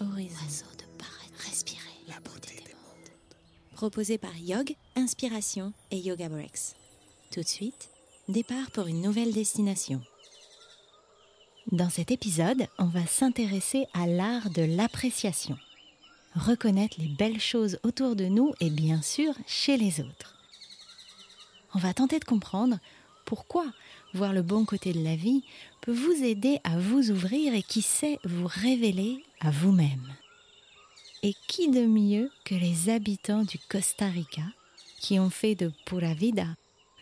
horizon. de paraître, respirer la beauté des mondes. Proposé par Yog, Inspiration et Yoga Breaks. Tout de suite, départ pour une nouvelle destination. Dans cet épisode, on va s'intéresser à l'art de l'appréciation. Reconnaître les belles choses autour de nous et bien sûr chez les autres. On va tenter de comprendre pourquoi voir le bon côté de la vie peut vous aider à vous ouvrir et qui sait vous révéler à vous-même. Et qui de mieux que les habitants du Costa Rica qui ont fait de Pura Vida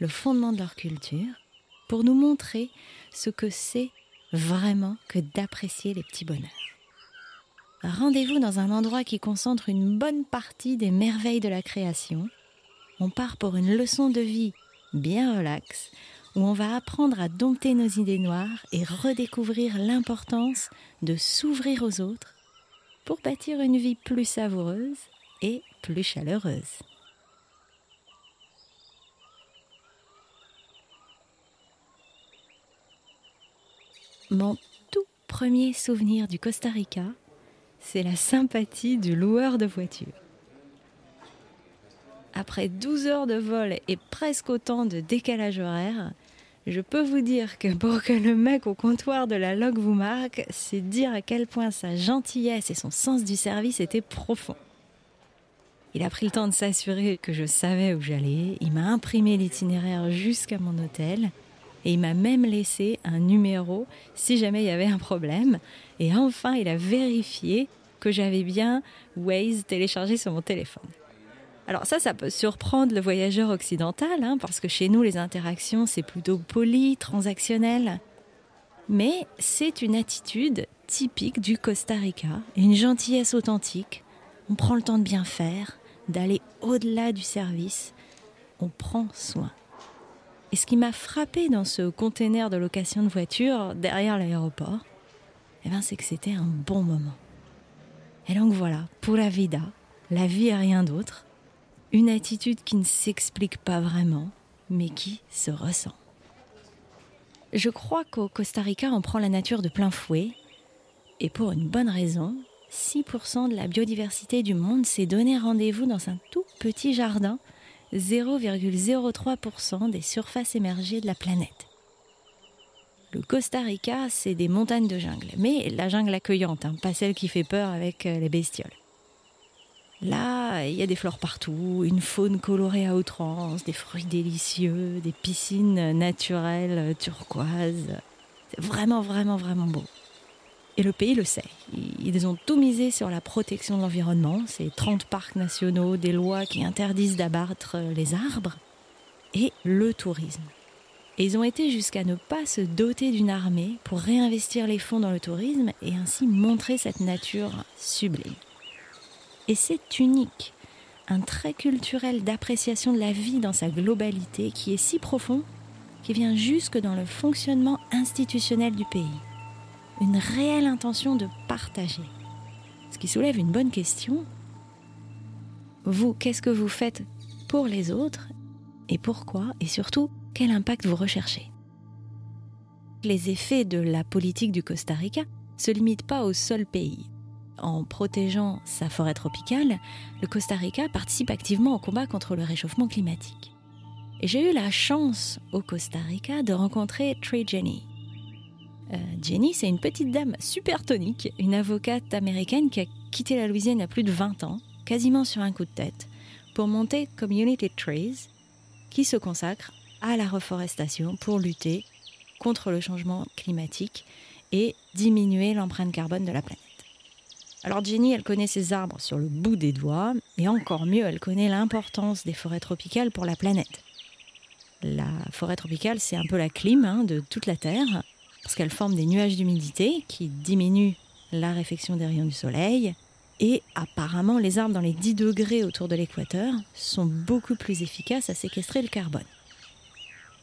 le fondement de leur culture pour nous montrer ce que c'est vraiment que d'apprécier les petits bonheurs. Rendez-vous dans un endroit qui concentre une bonne partie des merveilles de la création. On part pour une leçon de vie bien relaxe où on va apprendre à dompter nos idées noires et redécouvrir l'importance de s'ouvrir aux autres pour bâtir une vie plus savoureuse et plus chaleureuse. Mon tout premier souvenir du Costa Rica, c'est la sympathie du loueur de voitures. Après 12 heures de vol et presque autant de décalage horaire, je peux vous dire que pour que le mec au comptoir de la log vous marque, c'est dire à quel point sa gentillesse et son sens du service étaient profonds. Il a pris le temps de s'assurer que je savais où j'allais, il m'a imprimé l'itinéraire jusqu'à mon hôtel, et il m'a même laissé un numéro si jamais il y avait un problème. Et enfin, il a vérifié que j'avais bien Waze téléchargé sur mon téléphone. Alors ça, ça peut surprendre le voyageur occidental, hein, parce que chez nous, les interactions, c'est plutôt poli, transactionnel. Mais c'est une attitude typique du Costa Rica, une gentillesse authentique. On prend le temps de bien faire, d'aller au-delà du service. On prend soin. Et ce qui m'a frappé dans ce container de location de voiture derrière l'aéroport, eh ben, c'est que c'était un bon moment. Et donc voilà, pour la vida, la vie et rien d'autre, une attitude qui ne s'explique pas vraiment, mais qui se ressent. Je crois qu'au Costa Rica, on prend la nature de plein fouet, et pour une bonne raison, 6% de la biodiversité du monde s'est donné rendez-vous dans un tout petit jardin, 0,03% des surfaces émergées de la planète. Le Costa Rica, c'est des montagnes de jungle, mais la jungle accueillante, hein, pas celle qui fait peur avec euh, les bestioles. Là, il y a des fleurs partout, une faune colorée à outrance, des fruits délicieux, des piscines naturelles turquoises. C'est vraiment, vraiment, vraiment beau. Et le pays le sait. Ils ont tout misé sur la protection de l'environnement, ces 30 parcs nationaux, des lois qui interdisent d'abattre les arbres, et le tourisme. Et ils ont été jusqu'à ne pas se doter d'une armée pour réinvestir les fonds dans le tourisme et ainsi montrer cette nature sublime. Et c'est unique, un trait culturel d'appréciation de la vie dans sa globalité qui est si profond qui vient jusque dans le fonctionnement institutionnel du pays. Une réelle intention de partager. Ce qui soulève une bonne question. Vous, qu'est-ce que vous faites pour les autres et pourquoi et surtout quel impact vous recherchez? Les effets de la politique du Costa Rica se limitent pas au seul pays en protégeant sa forêt tropicale, le Costa Rica participe activement au combat contre le réchauffement climatique. Et j'ai eu la chance au Costa Rica de rencontrer Trey Jenny. Euh, Jenny, c'est une petite dame super tonique, une avocate américaine qui a quitté la Louisiane il y a plus de 20 ans, quasiment sur un coup de tête, pour monter Community Trees, qui se consacre à la reforestation pour lutter contre le changement climatique et diminuer l'empreinte carbone de la planète. Alors Jenny, elle connaît ses arbres sur le bout des doigts, et encore mieux, elle connaît l'importance des forêts tropicales pour la planète. La forêt tropicale, c'est un peu la clim hein, de toute la Terre, parce qu'elle forme des nuages d'humidité qui diminuent la réflexion des rayons du soleil, et apparemment, les arbres dans les 10 degrés autour de l'équateur sont beaucoup plus efficaces à séquestrer le carbone.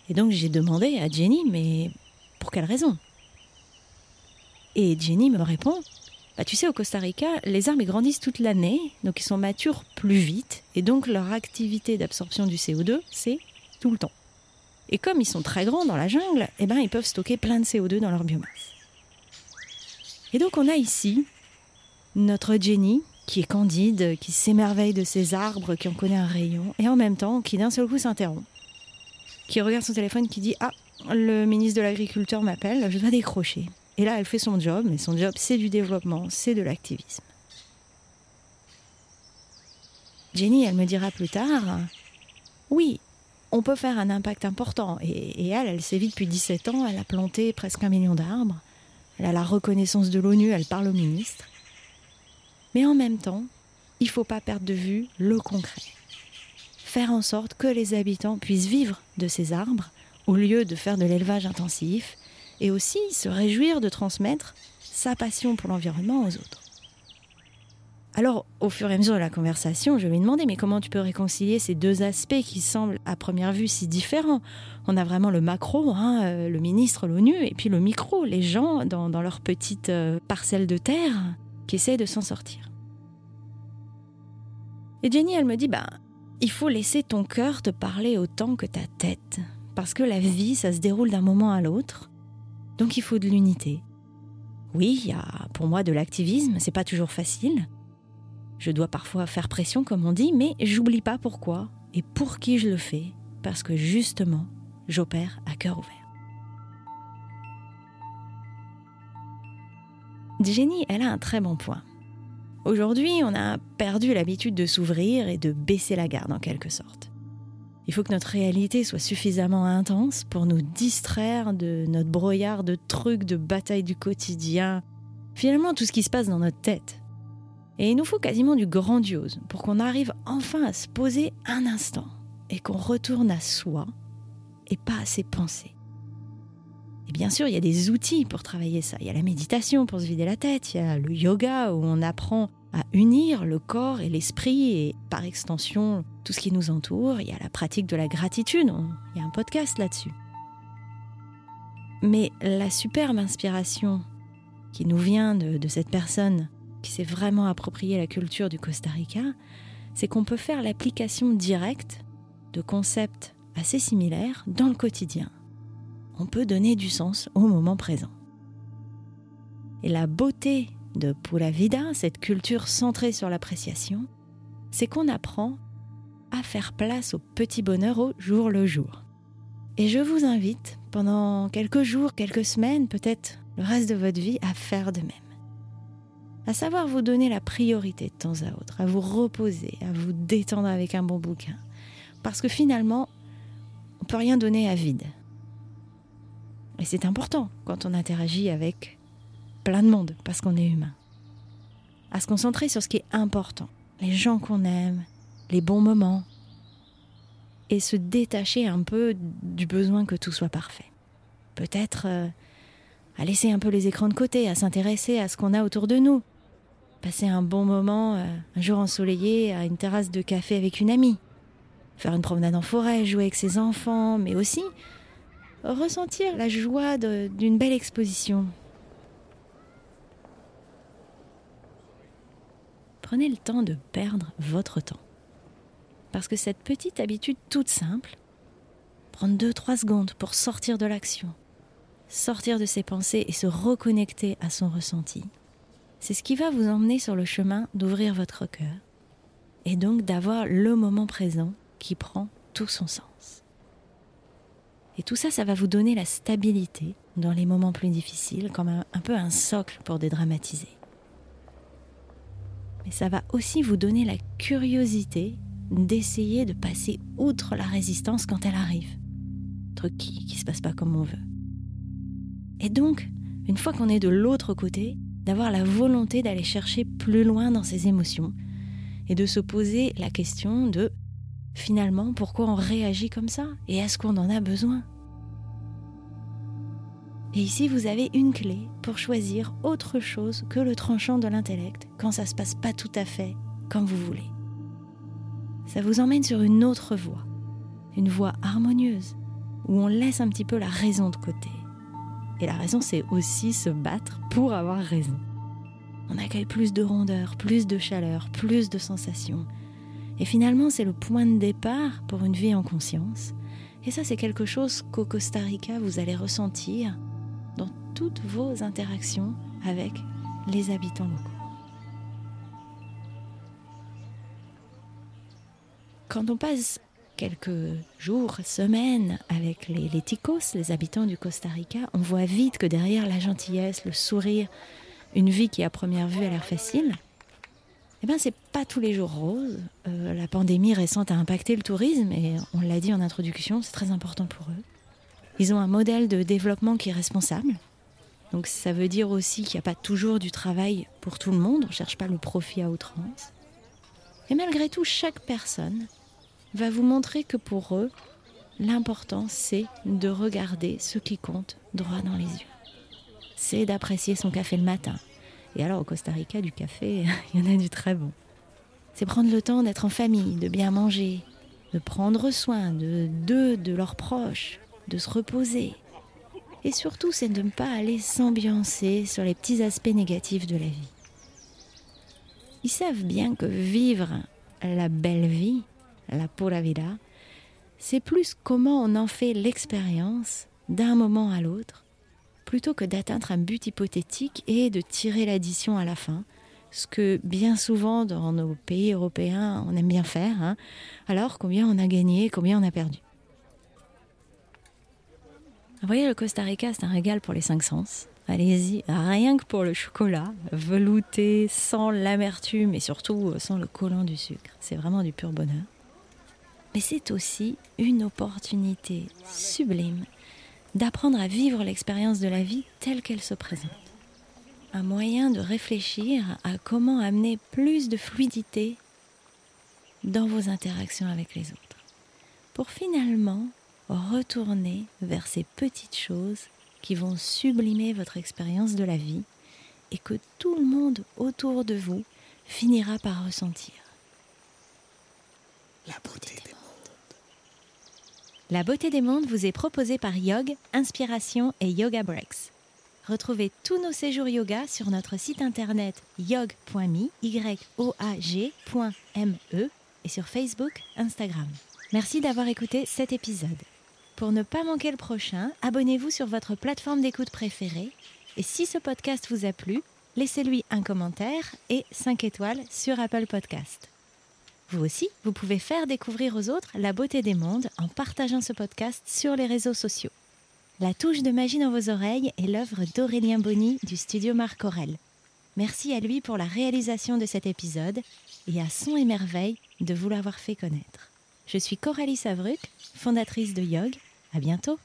Et donc j'ai demandé à Jenny, mais pour quelle raison? Et Jenny me répond, bah, tu sais, au Costa Rica, les arbres grandissent toute l'année, donc ils sont matures plus vite, et donc leur activité d'absorption du CO2, c'est tout le temps. Et comme ils sont très grands dans la jungle, eh ben, ils peuvent stocker plein de CO2 dans leur biomasse. Et donc on a ici notre Jenny, qui est candide, qui s'émerveille de ces arbres, qui en connaît un rayon, et en même temps qui d'un seul coup s'interrompt, qui regarde son téléphone, qui dit Ah, le ministre de l'Agriculture m'appelle, je dois décrocher. Et là, elle fait son job, mais son job, c'est du développement, c'est de l'activisme. Jenny, elle me dira plus tard Oui, on peut faire un impact important. Et, elle, elle s'est vite depuis 17 ans, elle a planté presque un million d'arbres. Elle a la reconnaissance de l'ONU, elle parle au ministre. Mais en même temps, il ne faut pas perdre de vue le concret. Faire en sorte que les habitants puissent vivre de ces arbres au lieu de faire de l'élevage intensif et aussi se réjouir de transmettre sa passion pour l'environnement aux autres. Alors, au fur et à mesure de la conversation, je lui ai demandé mais comment tu peux réconcilier ces deux aspects qui semblent à première vue si différents? On a vraiment le macro, hein, euh, le ministre, l'ONU, et puis le micro, les gens dans, leur petite euh, parcelle de terre qui essaient de s'en sortir. Et Jenny, elle me dit bah, il faut laisser ton cœur te parler autant que ta tête, parce que la vie, ça se déroule d'un moment à l'autre, donc il faut de l'unité. Oui, il pour moi de l'activisme, c'est pas toujours facile. Je dois parfois faire pression, comme on dit, mais j'oublie pas pourquoi et pour qui je le fais, parce que justement, j'opère à cœur ouvert. Jenny, elle a un très bon point. Aujourd'hui, on a perdu l'habitude de s'ouvrir et de baisser la garde en quelque sorte. Il faut que notre réalité soit suffisamment intense pour nous distraire de notre brouillard de trucs, de batailles du quotidien, finalement tout ce qui se passe dans notre tête. Et il nous faut quasiment du grandiose pour qu'on arrive enfin à se poser un instant et qu'on retourne à soi et pas à ses pensées. Bien sûr, il y a des outils pour travailler ça. Il y a la méditation pour se vider la tête, il y a le yoga où on apprend à unir le corps et l'esprit et par extension tout ce qui nous entoure. Il y a la pratique de la gratitude, il y a un podcast là-dessus. Mais la superbe inspiration qui nous vient de, cette personne qui s'est vraiment approprié la culture du Costa Rica, c'est qu'on peut faire l'application directe de concepts assez similaires dans le quotidien. On peut donner du sens au moment présent. Et la beauté de Pura Vida, cette culture centrée sur l'appréciation, c'est qu'on apprend à faire place au petit bonheur au jour le jour. Et je vous invite, pendant quelques jours, quelques semaines, peut-être le reste de votre vie, à faire de même à savoir vous donner la priorité de temps à autre, à vous reposer, à vous détendre avec un bon bouquin. Parce que finalement, on ne peut rien donner à vide. Et c'est important quand on interagit avec plein de monde, parce qu'on est humain. À se concentrer sur ce qui est important, les gens qu'on aime, les bons moments, et se détacher un peu du besoin que tout soit parfait. Peut-être euh, à laisser un peu les écrans de côté, à s'intéresser à ce qu'on a autour de nous, passer un bon moment, euh, un jour ensoleillé, à une terrasse de café avec une amie, faire une promenade en forêt, jouer avec ses enfants, mais aussi ressentir la joie d'une belle exposition. Prenez le temps de perdre votre temps. Parce que cette petite habitude toute simple, prendre 2-3 secondes pour sortir de l'action, sortir de ses pensées et se reconnecter à son ressenti, c'est ce qui va vous emmener sur le chemin d'ouvrir votre cœur et donc d'avoir le moment présent qui prend tout son sens. Et tout ça, ça va vous donner la stabilité dans les moments plus difficiles, comme un, un peu un socle pour dédramatiser. Mais ça va aussi vous donner la curiosité d'essayer de passer outre la résistance quand elle arrive. Truc qui ne se passe pas comme on veut. Et donc, une fois qu'on est de l'autre côté, d'avoir la volonté d'aller chercher plus loin dans ses émotions et de se poser la question de finalement pourquoi on réagit comme ça? Et est-ce qu'on en a besoin? Et ici vous avez une clé pour choisir autre chose que le tranchant de l'intellect quand ça se passe pas tout à fait comme vous voulez. Ça vous emmène sur une autre voie, une voie harmonieuse où on laisse un petit peu la raison de côté et la raison, c'est aussi se battre pour avoir raison. On accueille plus de rondeur, plus de chaleur, plus de sensations. Et finalement, c'est le point de départ pour une vie en conscience. Et ça, c'est quelque chose qu'au Costa Rica, vous allez ressentir dans toutes vos interactions avec les habitants locaux. Quand on passe quelques jours, semaines avec les, les, ticos, les habitants du Costa Rica, on voit vite que derrière la gentillesse, le sourire, une vie qui à première vue a l'air facile, eh ben c'est pas tous les jours rose. Euh, la pandémie récente a impacté le tourisme et on l'a dit en introduction, c'est très important pour eux. Ils ont un modèle de développement qui est responsable. Donc ça veut dire aussi qu'il n'y a pas toujours du travail pour tout le monde, on ne cherche pas le profit à outrance. Et malgré tout, chaque personne va vous montrer que pour eux, l'important c'est de regarder ce qui compte droit dans les yeux. C'est d'apprécier son café le matin, et alors au Costa Rica, du café, il y en a du très bon. C'est prendre le temps d'être en famille, de bien manger, de prendre soin de d'eux, de leurs proches, de se reposer. Et surtout, c'est de ne pas aller s'ambiancer sur les petits aspects négatifs de la vie. Ils savent bien que vivre la belle vie, la pura vida, c'est plus comment on en fait l'expérience d'un moment à l'autre plutôt que d'atteindre un but hypothétique et de tirer l'addition à la fin, ce que bien souvent dans nos pays européens on aime bien faire, hein, alors combien on a gagné, combien on a perdu? Vous voyez, le Costa Rica, c'est un régal pour les cinq sens. Allez-y, rien que pour le chocolat, velouté, sans l'amertume et surtout sans le collant du sucre. C'est vraiment du pur bonheur. Mais c'est aussi une opportunité sublime d'apprendre à vivre l'expérience de la vie telle qu'elle se présente. Un moyen de réfléchir à comment amener plus de fluidité dans vos interactions avec les autres, pour finalement retourner vers ces petites choses qui vont sublimer votre expérience de la vie et que tout le monde autour de vous finira par ressentir. La beauté la beauté des mondes vous est proposée par Yog, Inspiration et Yoga Breaks. Retrouvez tous nos séjours yoga sur notre site internet yog.me, et sur Facebook, Instagram. Merci d'avoir écouté cet épisode. Pour ne pas manquer le prochain, abonnez-vous sur votre plateforme d'écoute préférée et si ce podcast vous a plu, laissez-lui un commentaire et 5 étoiles sur Apple Podcast. Vous aussi, vous pouvez faire découvrir aux autres la beauté des mondes en partageant ce podcast sur les réseaux sociaux. La touche de magie dans vos oreilles est l'œuvre d'Aurélien Bonny du studio Marc Aurel. Merci à lui pour la réalisation de cet épisode et à Son et Merveille de vous l'avoir fait connaître. Je suis Coralie Savruc, fondatrice de Yog. À bientôt!